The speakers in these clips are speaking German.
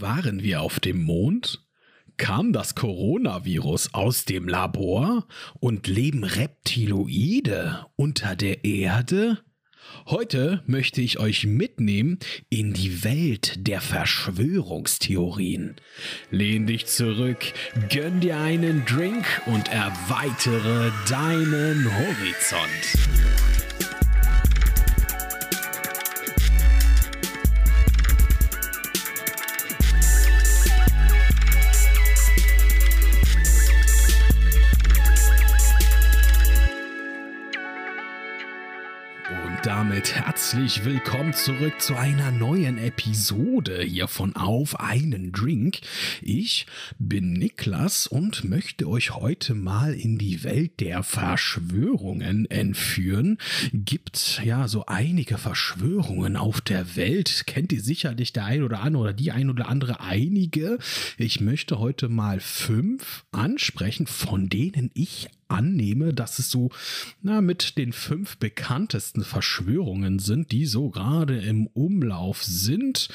Waren wir auf dem Mond? Kam das Coronavirus aus dem Labor? Und leben Reptiloide unter der Erde? Heute möchte ich euch mitnehmen in die Welt der Verschwörungstheorien. Lehn dich zurück, gönn dir einen Drink und erweitere deinen Horizont. Damit herzlich willkommen zurück zu einer neuen Episode hier von Auf einen Drink. Ich bin Niklas und möchte euch heute mal in die Welt der Verschwörungen entführen. Gibt ja so einige Verschwörungen auf der Welt. Kennt ihr sicherlich der ein oder andere oder die ein oder andere einige. Ich möchte heute mal fünf ansprechen, von denen ich annehme, dass es so na, mit den fünf bekanntesten Verschwörungen sind, die so gerade im Umlauf sind.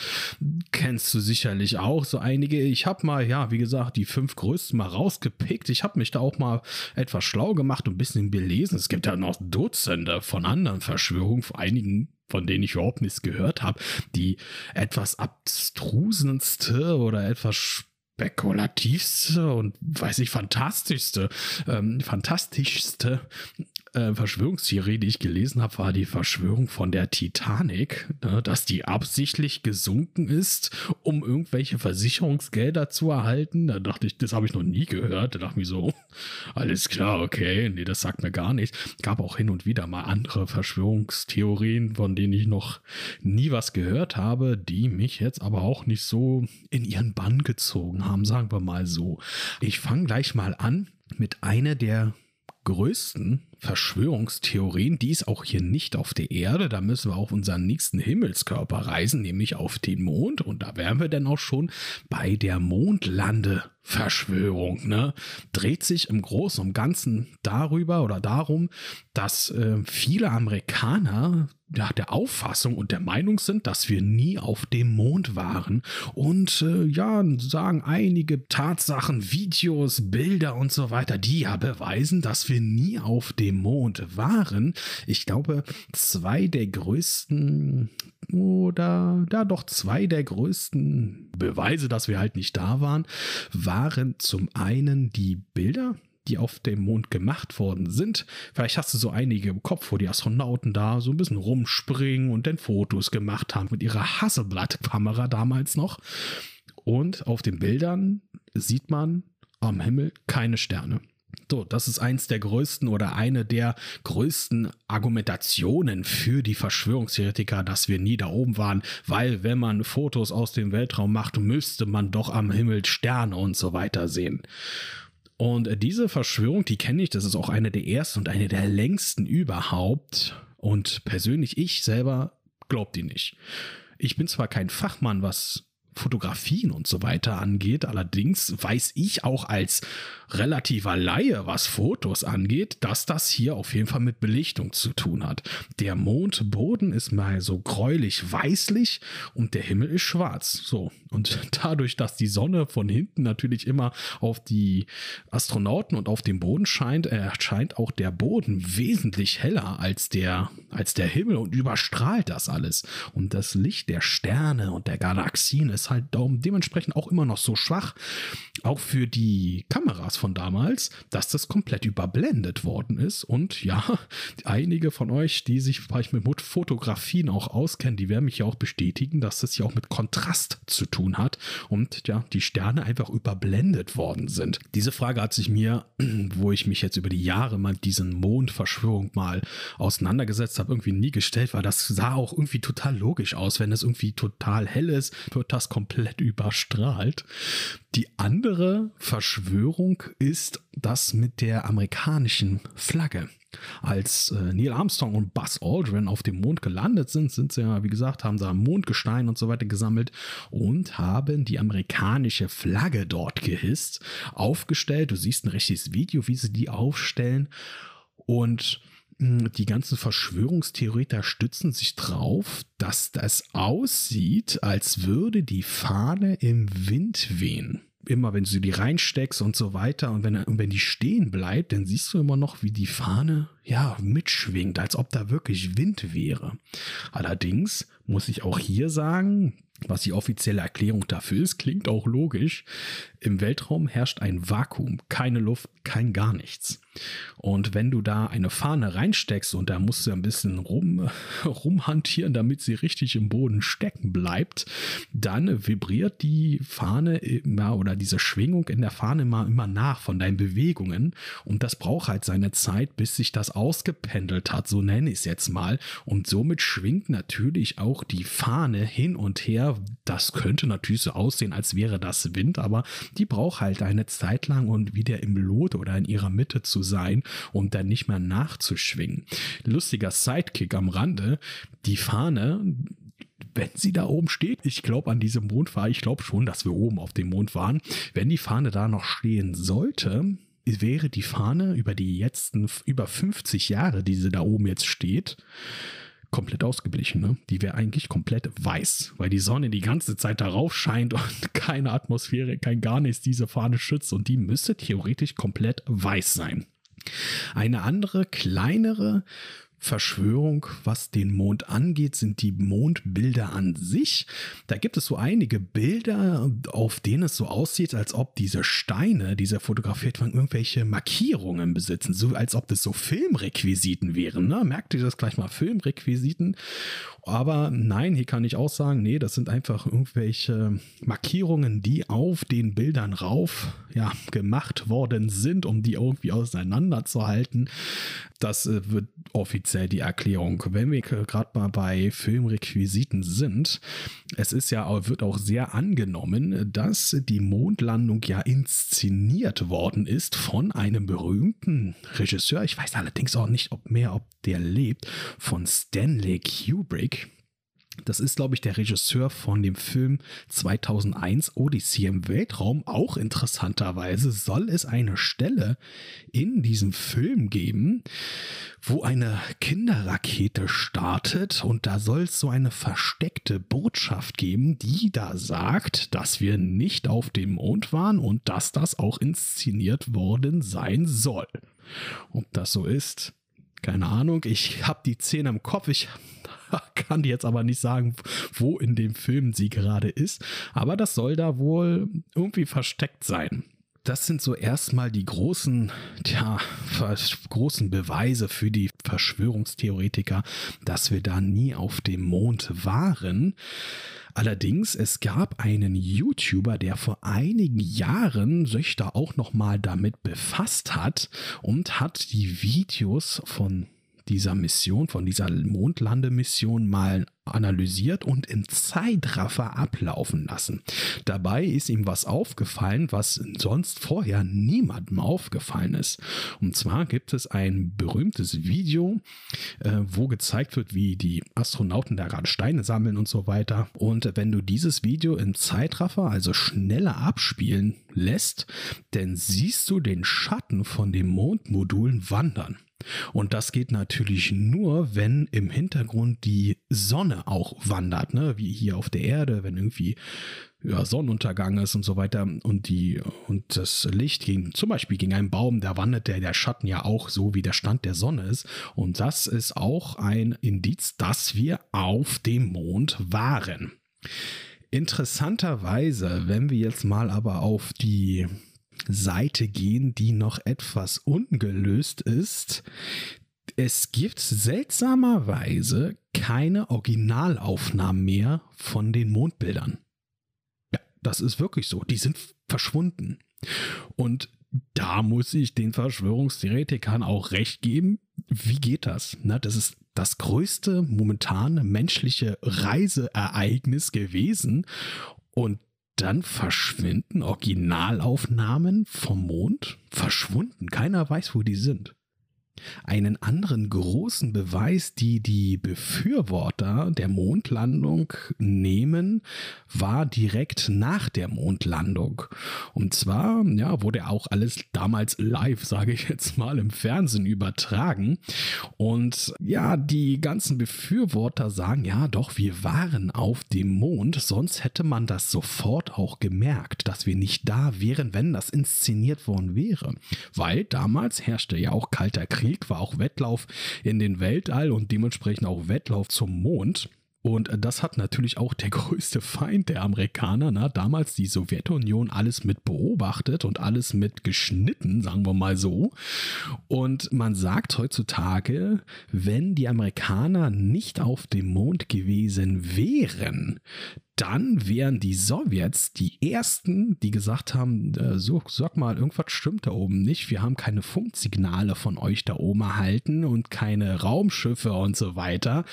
Kennst du sicherlich auch so einige. Ich habe mal, ja, wie gesagt, die fünf größten mal rausgepickt. Ich habe mich da auch mal etwas schlau gemacht und ein bisschen belesen. Es gibt ja noch Dutzende von anderen Verschwörungen, vor einigen von denen ich überhaupt nichts gehört habe, die etwas abstrusenste oder etwas spekulativste und weiß ich fantastischste, ähm, fantastischste äh, Verschwörungstheorie, die ich gelesen habe, war die Verschwörung von der Titanic, ne, dass die absichtlich gesunken ist, um irgendwelche Versicherungsgelder zu erhalten. Da dachte ich, das habe ich noch nie gehört. Da dachte ich mir so, alles klar, okay, nee, das sagt mir gar nichts. Gab auch hin und wieder mal andere Verschwörungstheorien, von denen ich noch nie was gehört habe, die mich jetzt aber auch nicht so in ihren Bann gezogen haben, sagen wir mal so. Ich fange gleich mal an mit einer der größten Verschwörungstheorien, die ist auch hier nicht auf der Erde. Da müssen wir auf unseren nächsten Himmelskörper reisen, nämlich auf den Mond. Und da wären wir dann auch schon bei der Mondlandeverschwörung. Ne? Dreht sich im Großen und Ganzen darüber oder darum, dass äh, viele Amerikaner ja, der Auffassung und der Meinung sind, dass wir nie auf dem Mond waren. Und äh, ja, sagen einige Tatsachen, Videos, Bilder und so weiter, die ja beweisen, dass wir nie auf dem Mond waren. Ich glaube, zwei der größten oder da doch zwei der größten Beweise, dass wir halt nicht da waren, waren zum einen die Bilder, die auf dem Mond gemacht worden sind. Vielleicht hast du so einige im Kopf, wo die Astronauten da so ein bisschen rumspringen und dann Fotos gemacht haben mit ihrer Hasselblatt-Kamera damals noch. Und auf den Bildern sieht man am Himmel keine Sterne. So, das ist eins der größten oder eine der größten Argumentationen für die Verschwörungstheoretiker, dass wir nie da oben waren, weil wenn man Fotos aus dem Weltraum macht, müsste man doch am Himmel Sterne und so weiter sehen. Und diese Verschwörung, die kenne ich, das ist auch eine der ersten und eine der längsten überhaupt. Und persönlich, ich selber glaube die nicht. Ich bin zwar kein Fachmann, was Fotografien und so weiter angeht. Allerdings weiß ich auch als relativer Laie, was Fotos angeht, dass das hier auf jeden Fall mit Belichtung zu tun hat. Der Mondboden ist mal so gräulich weißlich und der Himmel ist schwarz. So. Und dadurch, dass die Sonne von hinten natürlich immer auf die Astronauten und auf den Boden scheint, erscheint auch der Boden wesentlich heller als der, als der Himmel und überstrahlt das alles. Und das Licht der Sterne und der Galaxien ist halt dementsprechend auch immer noch so schwach, auch für die Kameras von damals, dass das komplett überblendet worden ist. Und ja, einige von euch, die sich vielleicht mit Fotografien auch auskennen, die werden mich ja auch bestätigen, dass das ja auch mit Kontrast zu tun hat und ja, die Sterne einfach überblendet worden sind. Diese Frage hat sich mir, wo ich mich jetzt über die Jahre mal diesen Mondverschwörung mal auseinandergesetzt habe, irgendwie nie gestellt, weil das sah auch irgendwie total logisch aus. Wenn es irgendwie total hell ist, wird das komplett überstrahlt. Die andere Verschwörung ist das mit der amerikanischen Flagge. Als äh, Neil Armstrong und Buzz Aldrin auf dem Mond gelandet sind, sind sie ja, wie gesagt, haben da Mondgestein und so weiter gesammelt und haben die amerikanische Flagge dort gehisst, aufgestellt. Du siehst ein richtiges Video, wie sie die aufstellen. Und die ganzen Verschwörungstheoretiker stützen sich drauf, dass das aussieht, als würde die Fahne im Wind wehen immer wenn du die reinsteckst und so weiter und wenn, und wenn die stehen bleibt, dann siehst du immer noch, wie die Fahne ja mitschwingt, als ob da wirklich Wind wäre. Allerdings muss ich auch hier sagen, was die offizielle Erklärung dafür ist, klingt auch logisch. Im Weltraum herrscht ein Vakuum, keine Luft, kein gar nichts. Und wenn du da eine Fahne reinsteckst und da musst du ein bisschen rum, rumhantieren, damit sie richtig im Boden stecken bleibt, dann vibriert die Fahne immer oder diese Schwingung in der Fahne immer, immer nach von deinen Bewegungen. Und das braucht halt seine Zeit, bis sich das ausgependelt hat, so nenne ich es jetzt mal. Und somit schwingt natürlich auch die Fahne hin und her. Das könnte natürlich so aussehen, als wäre das Wind, aber die braucht halt eine Zeit lang und wieder im Lot oder in ihrer Mitte zu sein und dann nicht mehr nachzuschwingen. Lustiger Sidekick am Rande, die Fahne, wenn sie da oben steht, ich glaube an diesem Mond war, ich glaube schon, dass wir oben auf dem Mond waren, wenn die Fahne da noch stehen sollte, wäre die Fahne über die letzten über 50 Jahre, die sie da oben jetzt steht, komplett ausgeblichen. Ne? Die wäre eigentlich komplett weiß, weil die Sonne die ganze Zeit darauf scheint und keine Atmosphäre, kein gar nichts diese Fahne schützt und die müsste theoretisch komplett weiß sein. Eine andere, kleinere Verschwörung, was den Mond angeht, sind die Mondbilder an sich. Da gibt es so einige Bilder, auf denen es so aussieht, als ob diese Steine, die fotografiert waren, irgendwelche Markierungen besitzen, so als ob das so Filmrequisiten wären. Ne? Merkt ihr das gleich mal, Filmrequisiten? Aber nein, hier kann ich auch sagen, nee, das sind einfach irgendwelche Markierungen, die auf den Bildern rauf ja, gemacht worden sind, um die irgendwie auseinanderzuhalten. Das äh, wird offiziell die Erklärung. Wenn wir gerade mal bei Filmrequisiten sind, es ist ja, wird auch sehr angenommen, dass die Mondlandung ja inszeniert worden ist von einem berühmten Regisseur. Ich weiß allerdings auch nicht, ob mehr, ob der lebt, von Stanley Kubrick. Das ist, glaube ich, der Regisseur von dem Film 2001 Odyssey im Weltraum. Auch interessanterweise soll es eine Stelle in diesem Film geben, wo eine Kinderrakete startet und da soll es so eine versteckte Botschaft geben, die da sagt, dass wir nicht auf dem Mond waren und dass das auch inszeniert worden sein soll. Ob das so ist, keine Ahnung. Ich habe die Szene im Kopf. Ich kann jetzt aber nicht sagen, wo in dem Film sie gerade ist. Aber das soll da wohl irgendwie versteckt sein. Das sind so erstmal die großen, tja, großen Beweise für die Verschwörungstheoretiker, dass wir da nie auf dem Mond waren. Allerdings, es gab einen YouTuber, der vor einigen Jahren sich da auch nochmal damit befasst hat und hat die Videos von dieser Mission, von dieser Mondlandemission mal analysiert und im Zeitraffer ablaufen lassen. Dabei ist ihm was aufgefallen, was sonst vorher niemandem aufgefallen ist. Und zwar gibt es ein berühmtes Video, äh, wo gezeigt wird, wie die Astronauten da gerade Steine sammeln und so weiter. Und wenn du dieses Video im Zeitraffer, also schneller abspielen lässt, dann siehst du den Schatten von den Mondmodulen wandern. Und das geht natürlich nur, wenn im Hintergrund die Sonne auch wandert, ne? wie hier auf der Erde, wenn irgendwie ja, Sonnenuntergang ist und so weiter und die und das Licht gegen zum Beispiel gegen einen Baum, da wandert der, der Schatten ja auch so, wie der Stand der Sonne ist. Und das ist auch ein Indiz, dass wir auf dem Mond waren. Interessanterweise, wenn wir jetzt mal aber auf die Seite gehen, die noch etwas ungelöst ist. Es gibt seltsamerweise keine Originalaufnahmen mehr von den Mondbildern. Ja, das ist wirklich so. Die sind verschwunden. Und da muss ich den Verschwörungstheoretikern auch recht geben. Wie geht das? Na, das ist das größte momentane menschliche Reiseereignis gewesen. Und dann verschwinden Originalaufnahmen vom Mond. Verschwunden. Keiner weiß, wo die sind. Einen anderen großen Beweis, die die Befürworter der Mondlandung nehmen, war direkt nach der Mondlandung. Und zwar ja, wurde auch alles damals live, sage ich jetzt mal, im Fernsehen übertragen. Und ja, die ganzen Befürworter sagen, ja doch, wir waren auf dem Mond, sonst hätte man das sofort auch gemerkt, dass wir nicht da wären, wenn das inszeniert worden wäre. Weil damals herrschte ja auch kalter Krieg Krieg war auch Wettlauf in den Weltall und dementsprechend auch Wettlauf zum Mond. Und das hat natürlich auch der größte Feind der Amerikaner, na, damals die Sowjetunion, alles mit beobachtet und alles mit geschnitten, sagen wir mal so. Und man sagt heutzutage, wenn die Amerikaner nicht auf dem Mond gewesen wären, dann wären die Sowjets die ersten, die gesagt haben, äh, so, sag mal, irgendwas stimmt da oben nicht. Wir haben keine Funksignale von euch da oben erhalten und keine Raumschiffe und so weiter.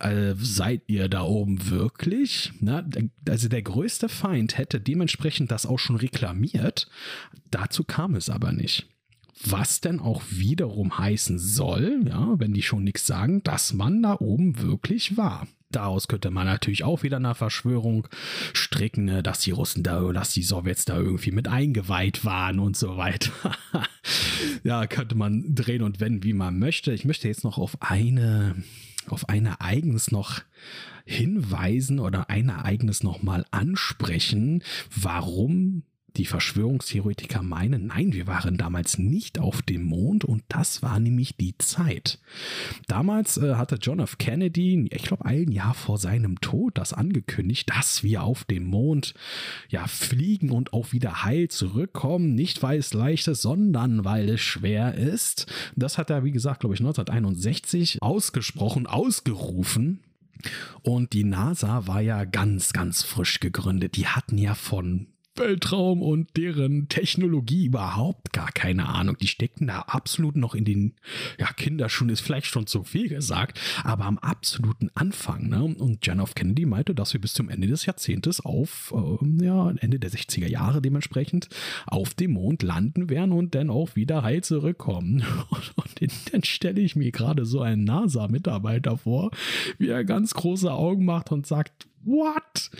Äh, seid ihr da oben wirklich? Na, also der größte Feind hätte dementsprechend das auch schon reklamiert. Dazu kam es aber nicht. Was denn auch wiederum heißen soll, ja, wenn die schon nichts sagen, dass man da oben wirklich war. Daraus könnte man natürlich auch wieder eine Verschwörung stricken, ne, dass die Russen da, dass die Sowjets da irgendwie mit eingeweiht waren und so weiter. ja, könnte man drehen und wenden, wie man möchte. Ich möchte jetzt noch auf eine, auf ein Ereignis noch hinweisen oder ein Ereignis noch mal ansprechen, warum die Verschwörungstheoretiker meinen, nein, wir waren damals nicht auf dem Mond und das war nämlich die Zeit. Damals äh, hatte John F. Kennedy, ich glaube ein Jahr vor seinem Tod, das angekündigt, dass wir auf dem Mond ja fliegen und auch wieder heil zurückkommen, nicht weil es leicht ist, sondern weil es schwer ist. Das hat er, wie gesagt, glaube ich, 1961 ausgesprochen, ausgerufen. Und die NASA war ja ganz, ganz frisch gegründet. Die hatten ja von Weltraum und deren Technologie überhaupt gar keine Ahnung. Die steckten da absolut noch in den, ja, Kinderschuhen ist vielleicht schon zu viel gesagt, aber am absoluten Anfang. Ne? Und John F. Kennedy meinte, dass wir bis zum Ende des Jahrzehntes auf, äh, ja, Ende der 60er Jahre dementsprechend auf dem Mond landen werden und dann auch wieder heil zurückkommen. Und, und dann stelle ich mir gerade so einen NASA-Mitarbeiter vor, wie er ganz große Augen macht und sagt, what?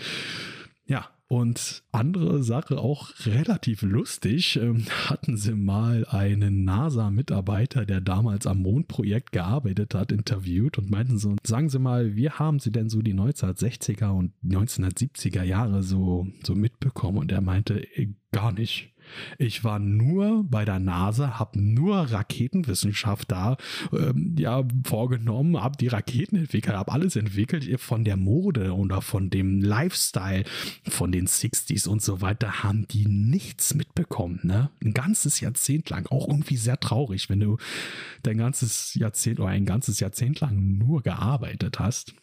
Ja, und andere Sache auch relativ lustig, ähm, hatten sie mal einen NASA-Mitarbeiter, der damals am Mondprojekt gearbeitet hat, interviewt und meinten so, sagen Sie mal, wie haben Sie denn so die 1960er und 1970er Jahre so, so mitbekommen? Und er meinte, äh, gar nicht. Ich war nur bei der NASA, habe nur Raketenwissenschaft da ähm, ja, vorgenommen, habe die Raketen entwickelt, habe alles entwickelt von der Mode oder von dem Lifestyle von den 60s und so weiter, haben die nichts mitbekommen. Ne? Ein ganzes Jahrzehnt lang, auch irgendwie sehr traurig, wenn du dein ganzes Jahrzehnt oder ein ganzes Jahrzehnt lang nur gearbeitet hast.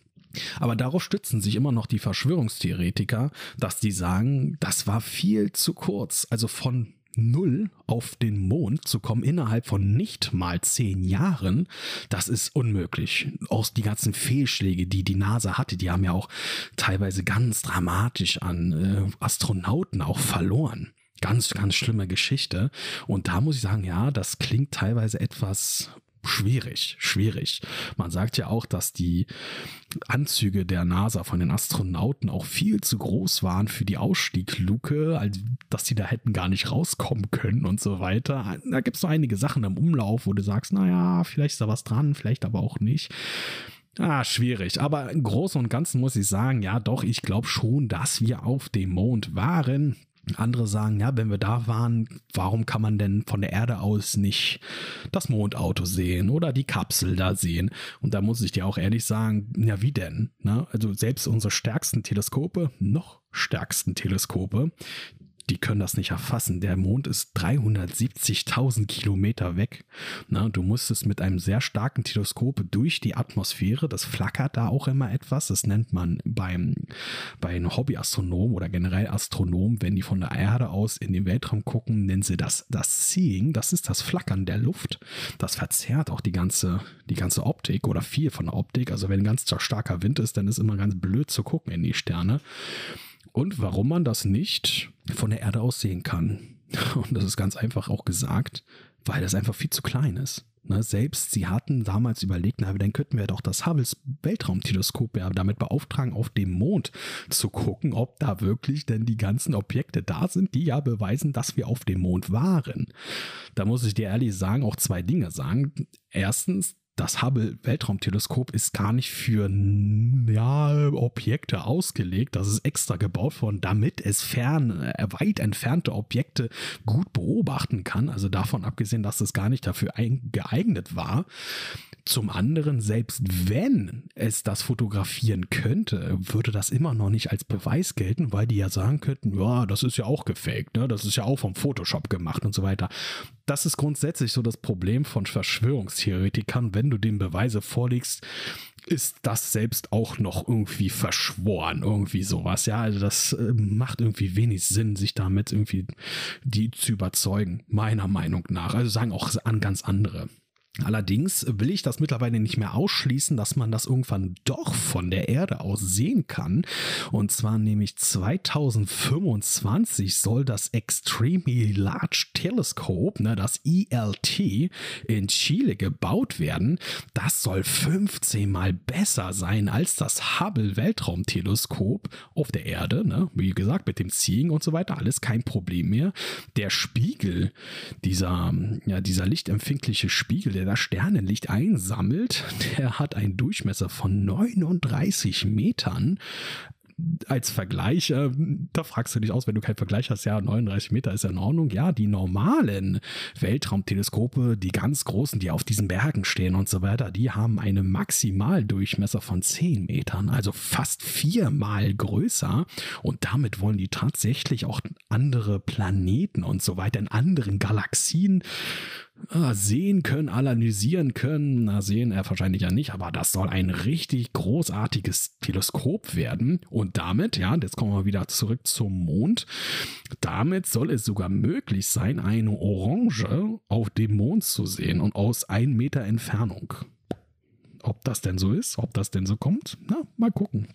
Aber darauf stützen sich immer noch die Verschwörungstheoretiker, dass die sagen, das war viel zu kurz. Also von null auf den Mond zu kommen innerhalb von nicht mal zehn Jahren, das ist unmöglich. Auch die ganzen Fehlschläge, die die NASA hatte, die haben ja auch teilweise ganz dramatisch an äh, Astronauten auch verloren. Ganz, ganz schlimme Geschichte. Und da muss ich sagen, ja, das klingt teilweise etwas schwierig, schwierig. Man sagt ja auch, dass die Anzüge der NASA von den Astronauten auch viel zu groß waren für die Ausstiegluke, als dass die da hätten gar nicht rauskommen können und so weiter. Da gibt es so einige Sachen im Umlauf, wo du sagst, naja, vielleicht ist da was dran, vielleicht aber auch nicht. Ah, schwierig. Aber im Großen und Ganzen muss ich sagen, ja doch, ich glaube schon, dass wir auf dem Mond waren. Andere sagen, ja, wenn wir da waren, warum kann man denn von der Erde aus nicht das Mondauto sehen oder die Kapsel da sehen? Und da muss ich dir auch ehrlich sagen, ja, wie denn? Ne? Also selbst unsere stärksten Teleskope, noch stärksten Teleskope, die können das nicht erfassen. Der Mond ist 370.000 Kilometer weg. Na, du musstest mit einem sehr starken Teleskop durch die Atmosphäre, das flackert da auch immer etwas. Das nennt man beim, bei Hobbyastronom oder generell Astronom, wenn die von der Erde aus in den Weltraum gucken, nennen sie das das Seeing. Das ist das Flackern der Luft. Das verzerrt auch die ganze, die ganze Optik oder viel von der Optik. Also wenn ganz starker Wind ist, dann ist immer ganz blöd zu gucken in die Sterne und warum man das nicht von der Erde aus sehen kann. Und das ist ganz einfach auch gesagt, weil das einfach viel zu klein ist. Ne, selbst sie hatten damals überlegt, na, dann könnten wir doch das Hubbles Weltraumteleskop ja damit beauftragen, auf dem Mond zu gucken, ob da wirklich denn die ganzen Objekte da sind, die ja beweisen, dass wir auf dem Mond waren. Da muss ich dir ehrlich sagen, auch zwei Dinge sagen. Erstens, das Hubble Weltraumteleskop ist gar nicht für ja, Objekte ausgelegt. Das ist extra gebaut worden, damit es fern, äh, weit entfernte Objekte gut beobachten kann. Also davon abgesehen, dass es gar nicht dafür geeignet war. Zum anderen, selbst wenn es das fotografieren könnte, würde das immer noch nicht als Beweis gelten, weil die ja sagen könnten, ja, das ist ja auch gefaked, ne? das ist ja auch vom Photoshop gemacht und so weiter. Das ist grundsätzlich so das Problem von Verschwörungstheoretikern. Wenn du den Beweise vorlegst, ist das selbst auch noch irgendwie verschworen, irgendwie sowas. Ja, also das äh, macht irgendwie wenig Sinn, sich damit irgendwie die zu überzeugen, meiner Meinung nach. Also sagen auch an ganz andere. Allerdings will ich das mittlerweile nicht mehr ausschließen, dass man das irgendwann doch von der Erde aus sehen kann. Und zwar nämlich 2025 soll das Extremely Large Telescope, ne, das ELT, in Chile gebaut werden. Das soll 15 mal besser sein als das Hubble Weltraumteleskop auf der Erde. Ne? Wie gesagt, mit dem Seeing und so weiter, alles kein Problem mehr. Der Spiegel, dieser, ja, dieser lichtempfindliche Spiegel, der das Sternenlicht einsammelt, der hat einen Durchmesser von 39 Metern als Vergleich, äh, da fragst du dich aus, wenn du keinen Vergleich hast, ja, 39 Meter ist ja in Ordnung. Ja, die normalen Weltraumteleskope, die ganz großen, die auf diesen Bergen stehen und so weiter, die haben einen Maximaldurchmesser von 10 Metern, also fast viermal größer. Und damit wollen die tatsächlich auch andere Planeten und so weiter in anderen Galaxien Ah, sehen können, analysieren können. Na, sehen er wahrscheinlich ja nicht, aber das soll ein richtig großartiges Teleskop werden. Und damit, ja, jetzt kommen wir wieder zurück zum Mond. Damit soll es sogar möglich sein, eine Orange auf dem Mond zu sehen und aus ein Meter Entfernung. Ob das denn so ist, ob das denn so kommt, na, mal gucken.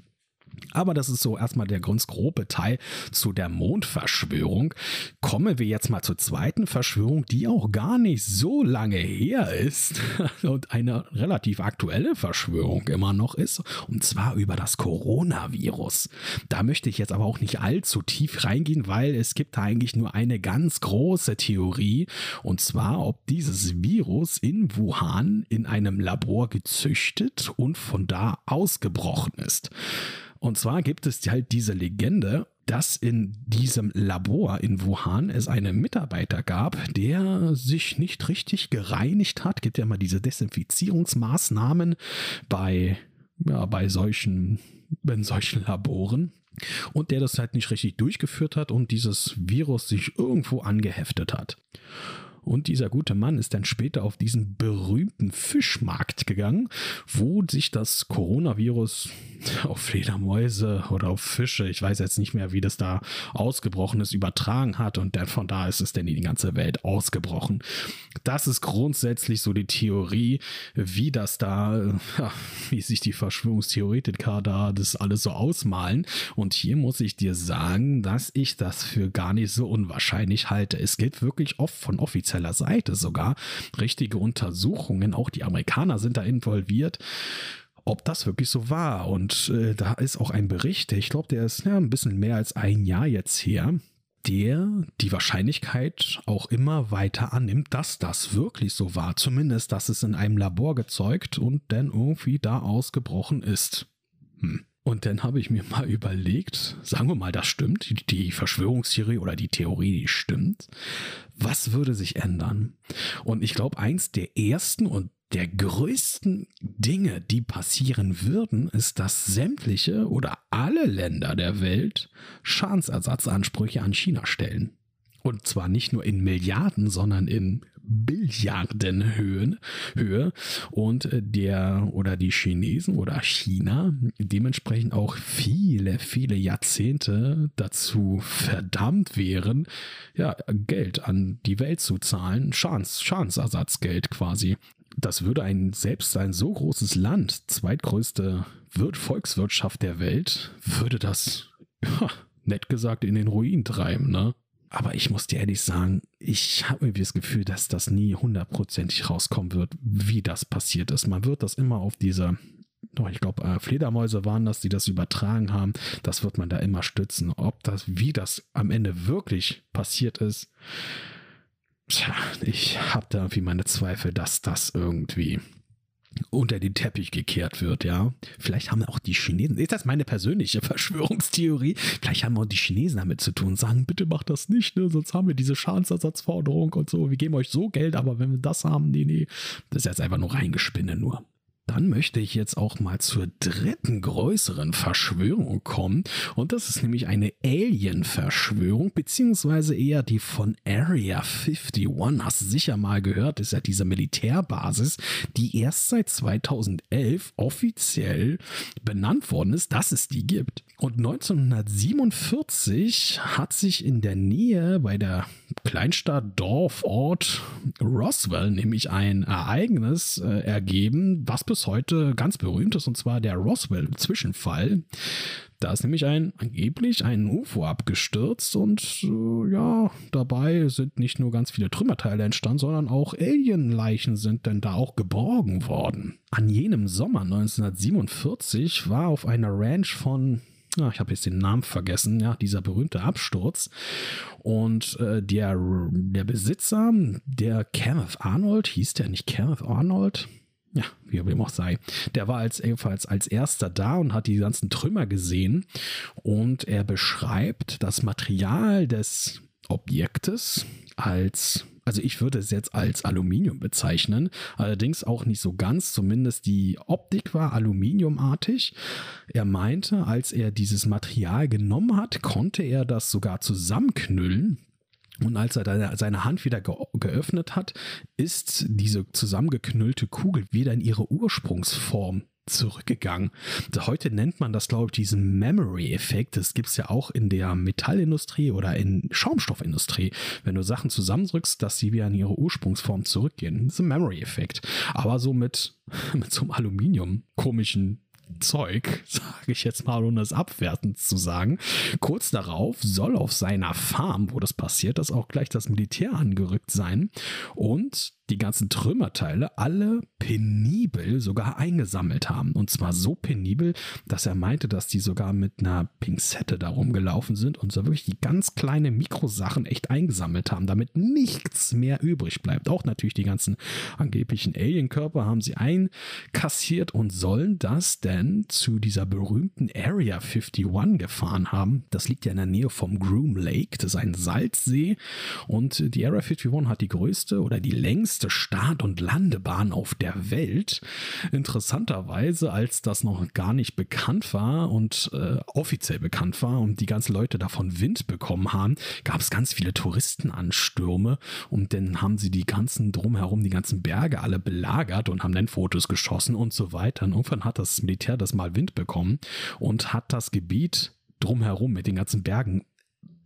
Aber das ist so erstmal der ganz grobe Teil zu der Mondverschwörung. Kommen wir jetzt mal zur zweiten Verschwörung, die auch gar nicht so lange her ist und eine relativ aktuelle Verschwörung immer noch ist, und zwar über das Coronavirus. Da möchte ich jetzt aber auch nicht allzu tief reingehen, weil es gibt da eigentlich nur eine ganz große Theorie, und zwar, ob dieses Virus in Wuhan in einem Labor gezüchtet und von da ausgebrochen ist. Und zwar gibt es halt diese Legende, dass in diesem Labor in Wuhan es einen Mitarbeiter gab, der sich nicht richtig gereinigt hat. Gibt ja mal diese Desinfizierungsmaßnahmen bei, ja, bei solchen, in solchen Laboren. Und der das halt nicht richtig durchgeführt hat und dieses Virus sich irgendwo angeheftet hat. Und dieser gute Mann ist dann später auf diesen berühmten Fischmarkt gegangen, wo sich das Coronavirus auf Fledermäuse oder auf Fische, ich weiß jetzt nicht mehr, wie das da ausgebrochen ist, übertragen hat. Und dann von da ist es dann in die ganze Welt ausgebrochen. Das ist grundsätzlich so die Theorie, wie das da, ja, wie sich die Verschwörungstheoretiker da das alles so ausmalen. Und hier muss ich dir sagen, dass ich das für gar nicht so unwahrscheinlich halte. Es gibt wirklich oft von offizieller Seite sogar richtige Untersuchungen. Auch die Amerikaner sind da involviert ob das wirklich so war. Und äh, da ist auch ein Bericht, ich glaube, der ist ja ein bisschen mehr als ein Jahr jetzt her, der die Wahrscheinlichkeit auch immer weiter annimmt, dass das wirklich so war. Zumindest, dass es in einem Labor gezeugt und dann irgendwie da ausgebrochen ist. Hm. Und dann habe ich mir mal überlegt, sagen wir mal, das stimmt, die Verschwörungstheorie oder die Theorie, die stimmt. Was würde sich ändern? Und ich glaube, eins der ersten und der größten Dinge, die passieren würden, ist, dass sämtliche oder alle Länder der Welt Schadensersatzansprüche an China stellen. Und zwar nicht nur in Milliarden, sondern in Billiardenhöhen Höhe. Und äh, der oder die Chinesen oder China dementsprechend auch viele, viele Jahrzehnte dazu verdammt wären, ja, Geld an die Welt zu zahlen, Schadens, Schadensersatzgeld quasi. Das würde ein selbst ein so großes Land, zweitgrößte Volkswirtschaft der Welt, würde das, ja, nett gesagt, in den Ruin treiben, ne? Aber ich muss dir ehrlich sagen, ich habe irgendwie das Gefühl, dass das nie hundertprozentig rauskommen wird, wie das passiert ist. Man wird das immer auf dieser doch, ich glaube, äh, Fledermäuse waren das, die das übertragen haben. Das wird man da immer stützen. Ob das, wie das am Ende wirklich passiert ist, tja, ich habe da irgendwie meine Zweifel, dass das irgendwie unter den Teppich gekehrt wird, ja. Vielleicht haben auch die Chinesen, ist das meine persönliche Verschwörungstheorie, vielleicht haben auch die Chinesen damit zu tun, sagen, bitte macht das nicht, ne? sonst haben wir diese Schadensersatzforderung und so, wir geben euch so Geld, aber wenn wir das haben, nee, nee, das ist jetzt einfach nur reingespinne nur. Dann möchte ich jetzt auch mal zur dritten größeren Verschwörung kommen. Und das ist nämlich eine Alien-Verschwörung, beziehungsweise eher die von Area 51. Hast du sicher mal gehört, ist ja diese Militärbasis, die erst seit 2011 offiziell benannt worden ist, dass es die gibt. Und 1947 hat sich in der Nähe bei der Kleinstadt, Dorf, Ort Roswell nämlich ein Ereignis äh, ergeben, was bis heute ganz berühmt ist, und zwar der Roswell-Zwischenfall. Da ist nämlich ein angeblich ein UFO abgestürzt und äh, ja, dabei sind nicht nur ganz viele Trümmerteile entstanden, sondern auch Alienleichen sind denn da auch geborgen worden. An jenem Sommer 1947 war auf einer Ranch von ich habe jetzt den Namen vergessen, ja, dieser berühmte Absturz. Und äh, der, der Besitzer, der Kenneth Arnold, hieß der nicht Kenneth Arnold? Ja, wie auch sei. Der war als, ebenfalls als erster da und hat die ganzen Trümmer gesehen. Und er beschreibt das Material des Objektes als also ich würde es jetzt als Aluminium bezeichnen, allerdings auch nicht so ganz, zumindest die Optik war aluminiumartig. Er meinte, als er dieses Material genommen hat, konnte er das sogar zusammenknüllen. Und als er seine Hand wieder geöffnet hat, ist diese zusammengeknüllte Kugel wieder in ihre Ursprungsform zurückgegangen. Heute nennt man das, glaube ich, diesen Memory-Effekt. Das gibt es ja auch in der Metallindustrie oder in Schaumstoffindustrie. Wenn du Sachen zusammendrückst, dass sie wieder in ihre Ursprungsform zurückgehen. Das ist ein Memory-Effekt. Aber so mit, mit so einem Aluminium-komischen Zeug, sage ich jetzt mal, um das abwertend zu sagen. Kurz darauf soll auf seiner Farm, wo das passiert, das auch gleich das Militär angerückt sein und die ganzen Trümmerteile alle penibel sogar eingesammelt haben. Und zwar so penibel, dass er meinte, dass die sogar mit einer Pinzette da rumgelaufen sind und so wirklich die ganz kleinen Mikrosachen echt eingesammelt haben, damit nichts mehr übrig bleibt. Auch natürlich die ganzen angeblichen Alienkörper haben sie einkassiert und sollen das denn zu dieser berühmten Area 51 gefahren haben. Das liegt ja in der Nähe vom Groom Lake. Das ist ein Salzsee und die Area 51 hat die größte oder die längste längste Start- und Landebahn auf der Welt. Interessanterweise, als das noch gar nicht bekannt war und äh, offiziell bekannt war und die ganzen Leute davon Wind bekommen haben, gab es ganz viele Touristenanstürme und dann haben sie die ganzen drumherum, die ganzen Berge alle belagert und haben dann Fotos geschossen und so weiter. Und irgendwann hat das Militär das mal Wind bekommen und hat das Gebiet drumherum mit den ganzen Bergen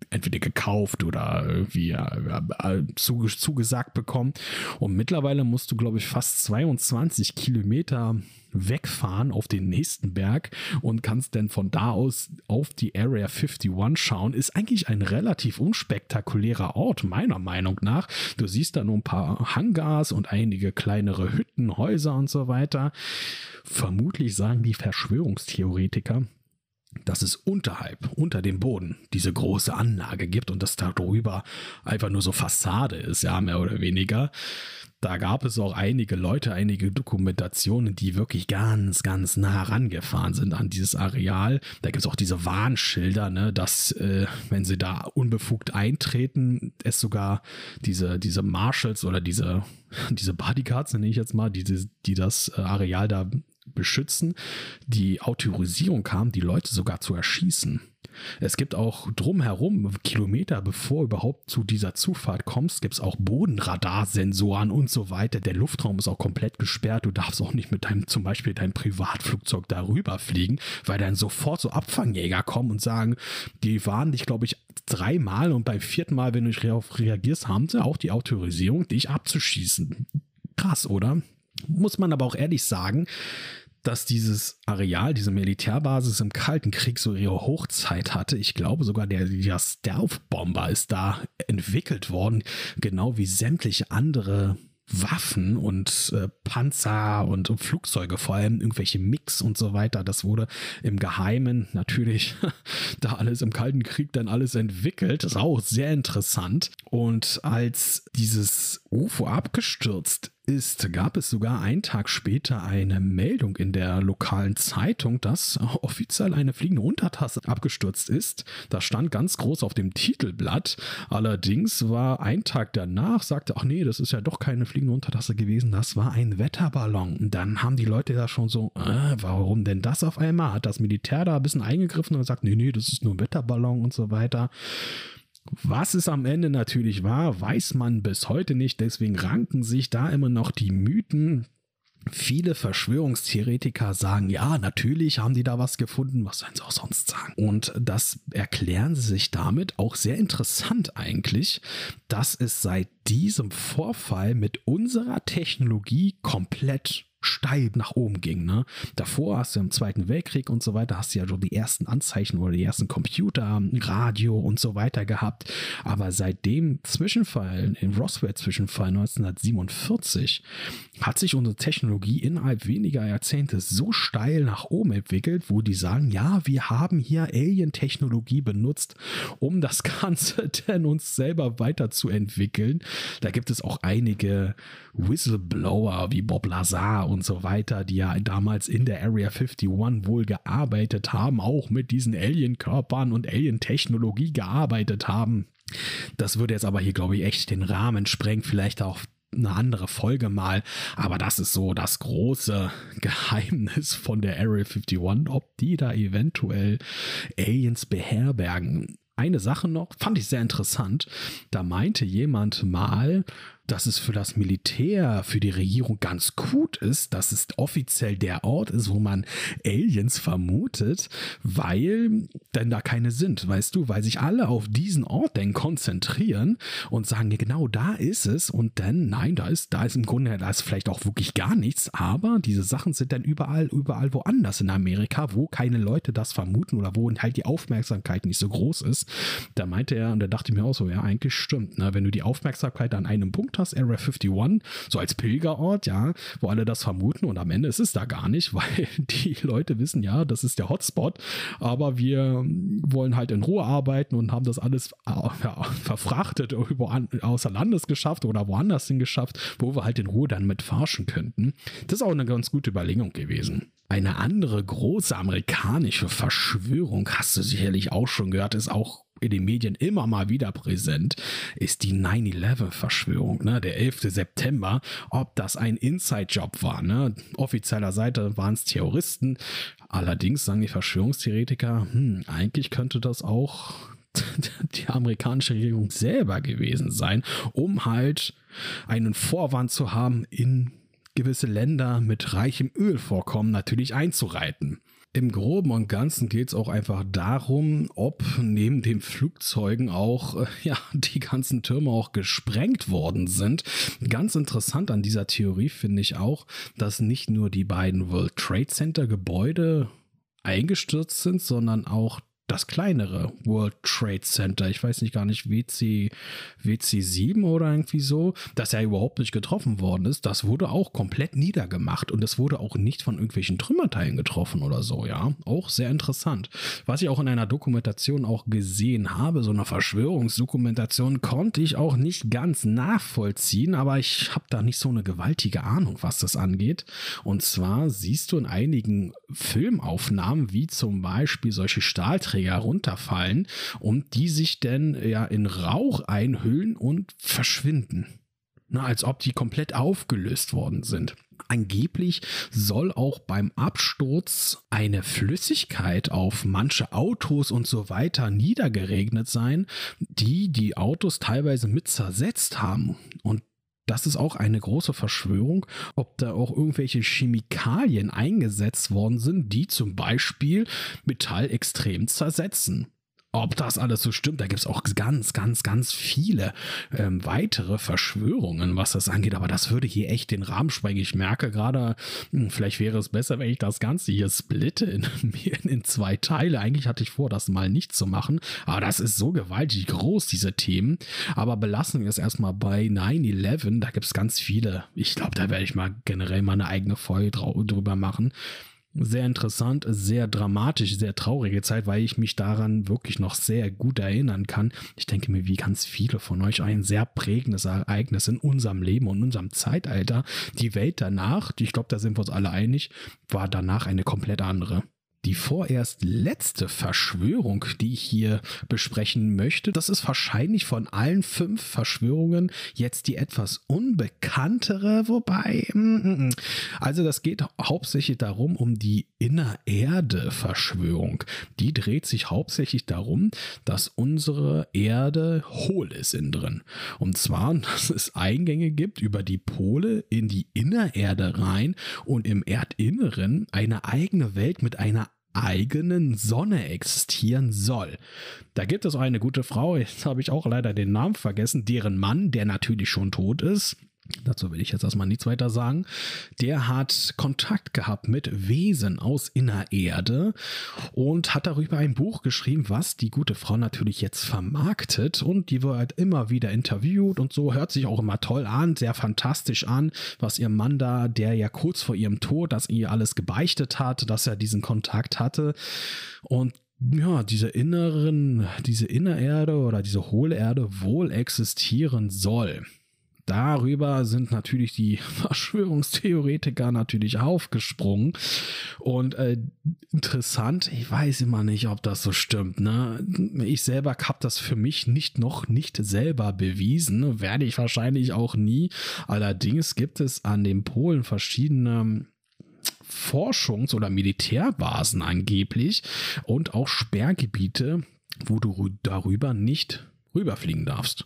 entweder gekauft oder irgendwie äh, zugesagt bekommen. Und mittlerweile musst du, glaube ich, fast 22 Kilometer wegfahren auf den nächsten Berg und kannst dann von da aus auf die Area 51 schauen. Ist eigentlich ein relativ unspektakulärer Ort, meiner Meinung nach. Du siehst da nur ein paar Hangars und einige kleinere Hütten, Häuser und so weiter. Vermutlich sagen die Verschwörungstheoretiker, dass es unterhalb, unter dem Boden, diese große Anlage gibt und das darüber einfach nur so Fassade ist, ja, mehr oder weniger. Da gab es auch einige Leute, einige Dokumentationen, die wirklich ganz, ganz nah rangefahren sind an dieses Areal. Da gibt es auch diese Warnschilder, ne, dass, äh, wenn sie da unbefugt eintreten, es sogar diese, diese Marshals oder diese, diese Bodyguards, nenne ich jetzt mal, die, die das äh, Areal da beschützen, die Autorisierung kam, die Leute sogar zu erschießen. Es gibt auch drumherum, Kilometer bevor überhaupt zu dieser Zufahrt kommst, gibt es auch Bodenradarsensoren und so weiter. Der Luftraum ist auch komplett gesperrt. Du darfst auch nicht mit deinem, zum Beispiel deinem Privatflugzeug darüber fliegen, weil dann sofort so Abfangjäger kommen und sagen, die waren dich, glaube ich, dreimal und beim vierten Mal, wenn du darauf reagierst, haben sie auch die Autorisierung, dich abzuschießen. Krass, oder? Muss man aber auch ehrlich sagen, dass dieses Areal, diese Militärbasis im Kalten Krieg so ihre Hochzeit hatte. Ich glaube sogar, der, der Stealth-Bomber ist da entwickelt worden, genau wie sämtliche andere Waffen und äh, Panzer und, und, Flugzeuge, vor allem irgendwelche Mix und so weiter. Das wurde im Geheimen natürlich da alles im Kalten Krieg dann alles entwickelt. Das ist auch sehr interessant. Und als dieses UFO abgestürzt ist, gab es sogar einen Tag später eine Meldung in der lokalen Zeitung, dass offiziell eine fliegende Untertasse abgestürzt ist. Das stand ganz groß auf dem Titelblatt. Allerdings war ein Tag danach, sagte, ach nee, das ist ja doch keine fliegende Untertasse gewesen, das war ein Wetterballon. Und dann haben die Leute da schon so, äh, warum denn das auf einmal? Hat das Militär da ein bisschen eingegriffen und gesagt, nee, nee, das ist nur ein Wetterballon und so weiter. Was es am Ende natürlich war, weiß man bis heute nicht. Deswegen ranken sich da immer noch die Mythen. Viele Verschwörungstheoretiker sagen, ja, natürlich haben die da was gefunden, was sollen sie auch sonst sagen? Und das erklären sie sich damit auch sehr interessant eigentlich, dass es seit diesem Vorfall mit unserer Technologie komplett steil nach oben ging. Ne? Davor hast du im Zweiten Weltkrieg und so weiter, hast du ja schon die ersten Anzeichen oder die ersten Computer, Radio und so weiter gehabt. Aber seit dem Zwischenfall, im Roswell-Zwischenfall 1947, hat sich unsere Technologie innerhalb weniger Jahrzehnte so steil nach oben entwickelt, wo die sagen, ja, wir haben hier Alien-Technologie benutzt, um das Ganze denn uns selber weiterzuentwickeln. Da gibt es auch einige Whistleblower wie Bob Lazar und so weiter, die ja damals in der Area 51 wohl gearbeitet haben, auch mit diesen Alien-Körpern und Alien-Technologie gearbeitet haben. Das würde jetzt aber hier, glaube ich, echt den Rahmen sprengen. Vielleicht auch eine andere Folge mal. Aber das ist so das große Geheimnis von der Area 51, ob die da eventuell Aliens beherbergen. Eine Sache noch, fand ich sehr interessant. Da meinte jemand mal, dass es für das Militär, für die Regierung ganz gut ist, dass es offiziell der Ort ist, wo man Aliens vermutet, weil denn da keine sind, weißt du, weil sich alle auf diesen Ort denn konzentrieren und sagen, genau da ist es und dann, nein, da ist, da ist im Grunde, da ist vielleicht auch wirklich gar nichts, aber diese Sachen sind dann überall, überall woanders in Amerika, wo keine Leute das vermuten oder wo halt die Aufmerksamkeit nicht so groß ist. Da meinte er, und da dachte ich mir auch so, ja, eigentlich stimmt, ne? wenn du die Aufmerksamkeit an einem Punkt hast, Area 51, so als Pilgerort, ja, wo alle das vermuten und am Ende ist es da gar nicht, weil die Leute wissen, ja, das ist der Hotspot, aber wir wollen halt in Ruhe arbeiten und haben das alles ja, verfrachtet außer Landes geschafft oder woanders hin geschafft, wo wir halt in Ruhe dann mit forschen könnten. Das ist auch eine ganz gute Überlegung gewesen. Eine andere große amerikanische Verschwörung, hast du sicherlich auch schon gehört, ist auch in den Medien immer mal wieder präsent, ist die 9-11-Verschwörung, ne? der 11. September. Ob das ein Inside-Job war, ne? offizieller Seite waren es Terroristen. Allerdings sagen die Verschwörungstheoretiker, hm, eigentlich könnte das auch die amerikanische Regierung selber gewesen sein, um halt einen Vorwand zu haben, in gewisse Länder mit reichem Ölvorkommen natürlich einzureiten. Im Groben und Ganzen geht es auch einfach darum, ob neben den Flugzeugen auch äh, ja, die ganzen Türme auch gesprengt worden sind. Ganz interessant an dieser Theorie finde ich auch, dass nicht nur die beiden World Trade Center Gebäude eingestürzt sind, sondern auch das kleinere World Trade Center, ich weiß nicht gar nicht, WC, WC7 oder irgendwie so, dass er überhaupt nicht getroffen worden ist, das wurde auch komplett niedergemacht und es wurde auch nicht von irgendwelchen Trümmerteilen getroffen oder so, ja. Auch sehr interessant. Was ich auch in einer Dokumentation auch gesehen habe, so eine Verschwörungsdokumentation, konnte ich auch nicht ganz nachvollziehen, aber ich habe da nicht so eine gewaltige Ahnung, was das angeht. Und zwar siehst du in einigen Filmaufnahmen, wie zum Beispiel solche Stahlträger, Stahlträger runterfallen und die sich dann ja in Rauch einhüllen und verschwinden. Na, als ob die komplett aufgelöst worden sind. Angeblich soll auch beim Absturz eine Flüssigkeit auf manche Autos und so weiter niedergeregnet sein, die die Autos teilweise mit zersetzt haben. Und das ist auch eine große Verschwörung, ob da auch irgendwelche Chemikalien eingesetzt worden sind, die zum Beispiel Metall extrem zersetzen. Ob das alles so stimmt. Da gibt es auch ganz, ganz, ganz viele ähm, weitere Verschwörungen, was das angeht. Aber das würde hier echt den Rahmen sprengen. Ich merke gerade, hm, vielleicht wäre es besser, wenn ich das Ganze hier splitte in, in zwei Teile. Eigentlich hatte ich vor, das mal nicht zu machen. Aber das ist so gewaltig groß, diese Themen. Aber belassen wir es erstmal bei 9-11. Da gibt es ganz viele. Ich glaube, da werde ich mal generell mal eine eigene Folge drüber machen sehr interessant, sehr dramatisch, sehr traurige Zeit, weil ich mich daran wirklich noch sehr gut erinnern kann. Ich denke mir, wie ganz viele von euch ein sehr prägendes Ereignis in unserem Leben und unserem Zeitalter. Die Welt danach, ich glaube, da sind wir uns alle einig, war danach eine komplett andere die vorerst letzte Verschwörung, die ich hier besprechen möchte. Das ist wahrscheinlich von allen fünf Verschwörungen jetzt die etwas unbekanntere, wobei, mm, mm, mm. also das geht hauptsächlich darum, um die Innererde-Verschwörung. Die dreht sich hauptsächlich darum, dass unsere Erde hohl ist innen drin. Und zwar, dass es Eingänge gibt über die Pole in die Innererde rein und im Erdinneren eine eigene Welt mit einer eigenen Sonne existieren soll. Da gibt es eine gute Frau, jetzt habe ich auch leider den Namen vergessen, deren Mann, der natürlich schon tot ist, dazu will ich jetzt erstmal nichts weiter sagen, der hat Kontakt gehabt mit Wesen aus Innererde und hat darüber ein Buch geschrieben, was die gute Frau natürlich jetzt vermarktet. Und die wird halt immer wieder interviewt und so. Hört sich auch immer toll an, sehr fantastisch an, was ihr Mann da, der ja kurz vor ihrem Tod, dass ihr alles gebeichtet hat, dass er diesen Kontakt hatte. Und ja, diese inneren, diese Innererde oder diese hohle Erde wohl existieren soll. Darüber sind natürlich die Verschwörungstheoretiker natürlich aufgesprungen. Und äh, interessant, ich weiß immer nicht, ob das so stimmt. Ne? Ich selber habe das für mich nicht noch nicht selber bewiesen, werde ich wahrscheinlich auch nie. Allerdings gibt es an den Polen verschiedene Forschungs- oder Militärbasen angeblich und auch Sperrgebiete, wo du darüber nicht rüberfliegen darfst.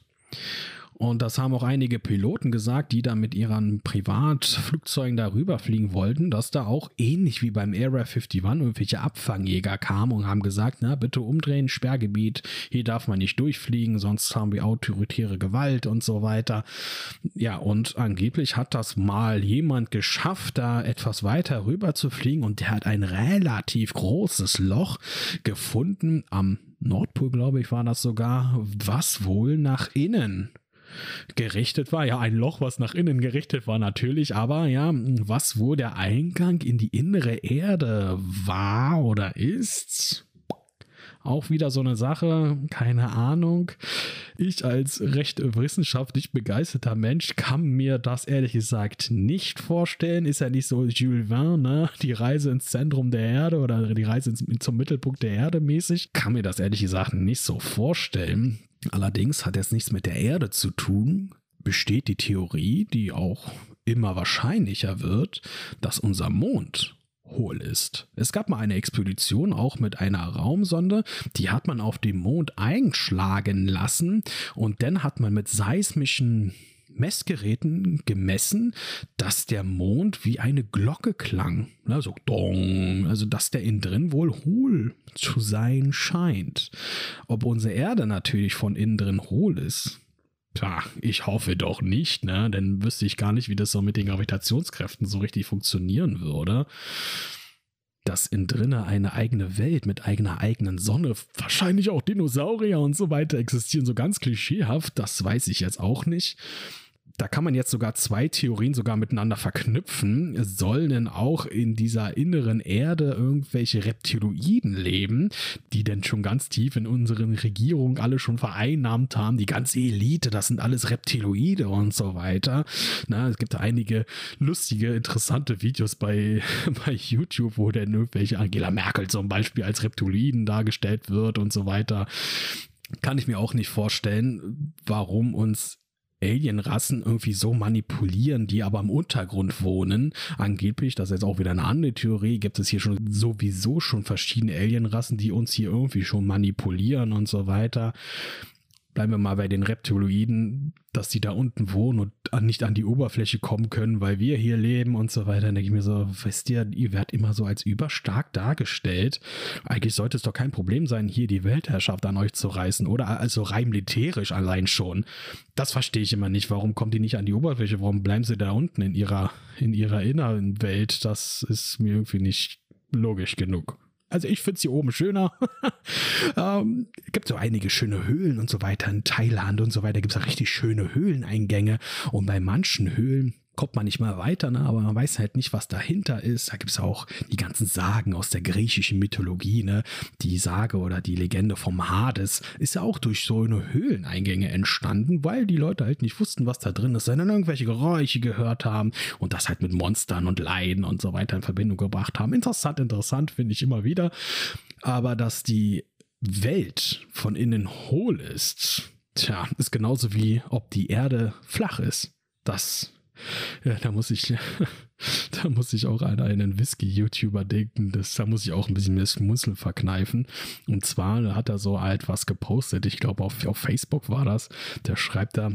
Und das haben auch einige Piloten gesagt, die da mit ihren Privatflugzeugen darüber fliegen wollten, dass da auch ähnlich wie beim Area 51 irgendwelche Abfangjäger kamen und haben gesagt, na bitte umdrehen, Sperrgebiet, hier darf man nicht durchfliegen, sonst haben wir autoritäre Gewalt und so weiter. Ja, und angeblich hat das mal jemand geschafft, da etwas weiter rüber zu fliegen und der hat ein relativ großes Loch gefunden am Nordpol, glaube ich, war das sogar, was wohl nach innen gerichtet war. Ja, ein Loch, was nach innen gerichtet war, natürlich, aber ja, was wo der Eingang in die innere Erde war oder ist, auch wieder so eine Sache, keine Ahnung. Ich als recht wissenschaftlich begeisterter Mensch kann mir das ehrlich gesagt nicht vorstellen. Ist ja nicht so Jules Verne, ne? Die Reise ins Zentrum der Erde oder die Reise ins, zum Mittelpunkt der Erde mäßig. Kann mir das ehrlich gesagt nicht so vorstellen. Allerdings hat es nichts mit der Erde zu tun, besteht die Theorie, die auch immer wahrscheinlicher wird, dass unser Mond hohl ist. Es gab mal eine Expedition auch mit einer Raumsonde, die hat man auf dem Mond einschlagen lassen und dann hat man mit seismischen Messgeräten gemessen, dass der Mond wie eine Glocke klang. Also dong, also dass der innen drin wohl hohl zu sein scheint. Ob unsere Erde natürlich von innen drin hohl ist, Tja, ich hoffe doch nicht, ne? Dann wüsste ich gar nicht, wie das so mit den Gravitationskräften so richtig funktionieren würde. Dass in drinne eine eigene Welt mit eigener eigenen Sonne, wahrscheinlich auch Dinosaurier und so weiter existieren, so ganz klischeehaft, das weiß ich jetzt auch nicht da kann man jetzt sogar zwei Theorien sogar miteinander verknüpfen. Sollen denn auch in dieser inneren Erde irgendwelche Reptiloiden leben, die denn schon ganz tief in unseren Regierungen alle schon vereinnahmt haben? Die ganze Elite, das sind alles Reptiloide und so weiter. Na, es gibt einige lustige, interessante Videos bei, bei YouTube, wo denn irgendwelche Angela Merkel zum Beispiel als Reptiloiden dargestellt wird und so weiter. Kann ich mir auch nicht vorstellen, warum uns Alienrassen irgendwie so manipulieren, die aber im Untergrund wohnen. Angeblich, das ist jetzt auch wieder eine andere Theorie, gibt es hier schon sowieso schon verschiedene Alienrassen, die uns hier irgendwie schon manipulieren und so weiter. Bleiben wir mal bei den Reptiloiden, dass die da unten wohnen und nicht an die Oberfläche kommen können, weil wir hier leben und so weiter. Dann denke ich mir so, wisst ihr, ihr werdet immer so als überstark dargestellt. Eigentlich sollte es doch kein Problem sein, hier die Weltherrschaft an euch zu reißen oder also rein militärisch allein schon. Das verstehe ich immer nicht. Warum kommen die nicht an die Oberfläche? Warum bleiben sie da unten in ihrer, in ihrer inneren Welt? Das ist mir irgendwie nicht logisch genug. Also ich finde es hier oben schöner. ähm, gibt so einige schöne Höhlen und so weiter. In Thailand und so weiter gibt es richtig schöne Höhleneingänge. Und bei manchen Höhlen kommt man nicht mal weiter, ne? aber man weiß halt nicht, was dahinter ist. Da gibt es auch die ganzen Sagen aus der griechischen Mythologie. Ne? Die Sage oder die Legende vom Hades ist ja auch durch so eine Höhleneingänge entstanden, weil die Leute halt nicht wussten, was da drin ist, sondern irgendwelche Geräusche gehört haben und das halt mit Monstern und Leiden und so weiter in Verbindung gebracht haben. Interessant, interessant, finde ich immer wieder. Aber dass die Welt von innen hohl ist, tja, ist genauso wie ob die Erde flach ist. Das ja, da muss ich, da muss ich auch an einen Whisky-YouTuber denken. Das, da muss ich auch ein bisschen mehr Schmunzel verkneifen. Und zwar hat er so halt was gepostet. Ich glaube, auf, auf Facebook war das. Der schreibt da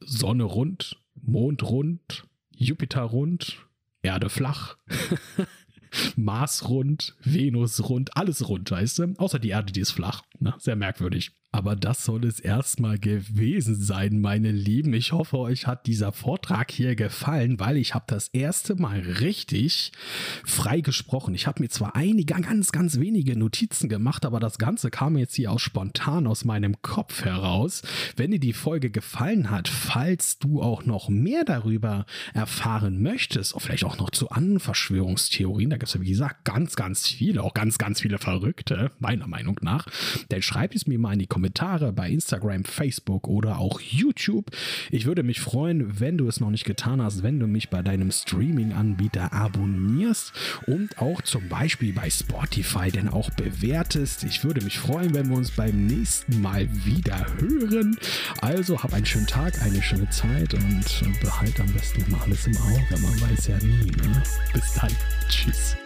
Sonne rund, Mond rund, Jupiter rund, Erde flach. Mars rund, Venus rund, alles rund, weißt du? Außer die Erde, die ist flach. Ne? Sehr merkwürdig. Aber das soll es erstmal gewesen sein, meine Lieben. Ich hoffe, euch hat dieser Vortrag hier gefallen, weil ich habe das erste Mal richtig frei gesprochen. Ich habe mir zwar einige, ganz, ganz wenige Notizen gemacht, aber das Ganze kam jetzt hier auch spontan aus meinem Kopf heraus. Wenn dir die Folge gefallen hat, falls du auch noch mehr darüber erfahren möchtest, oder vielleicht auch noch zu anderen Verschwörungstheorien, da gibt es ja wie gesagt ganz, ganz viele, auch ganz, ganz viele Verrückte, meiner Meinung nach, dann schreib es mir mal in die Kommentare bei Instagram, Facebook oder auch YouTube. Ich würde mich freuen, wenn du es noch nicht getan hast, wenn du mich bei deinem Streaming-Anbieter abonnierst und auch zum Beispiel bei Spotify denn auch bewertest. Ich würde mich freuen, wenn wir uns beim nächsten Mal wieder hören. Also hab einen schönen Tag, eine schöne Zeit und behalte am besten immer alles im Auge. Man weiß ja nie. Ne? Bis dann. Tschüss.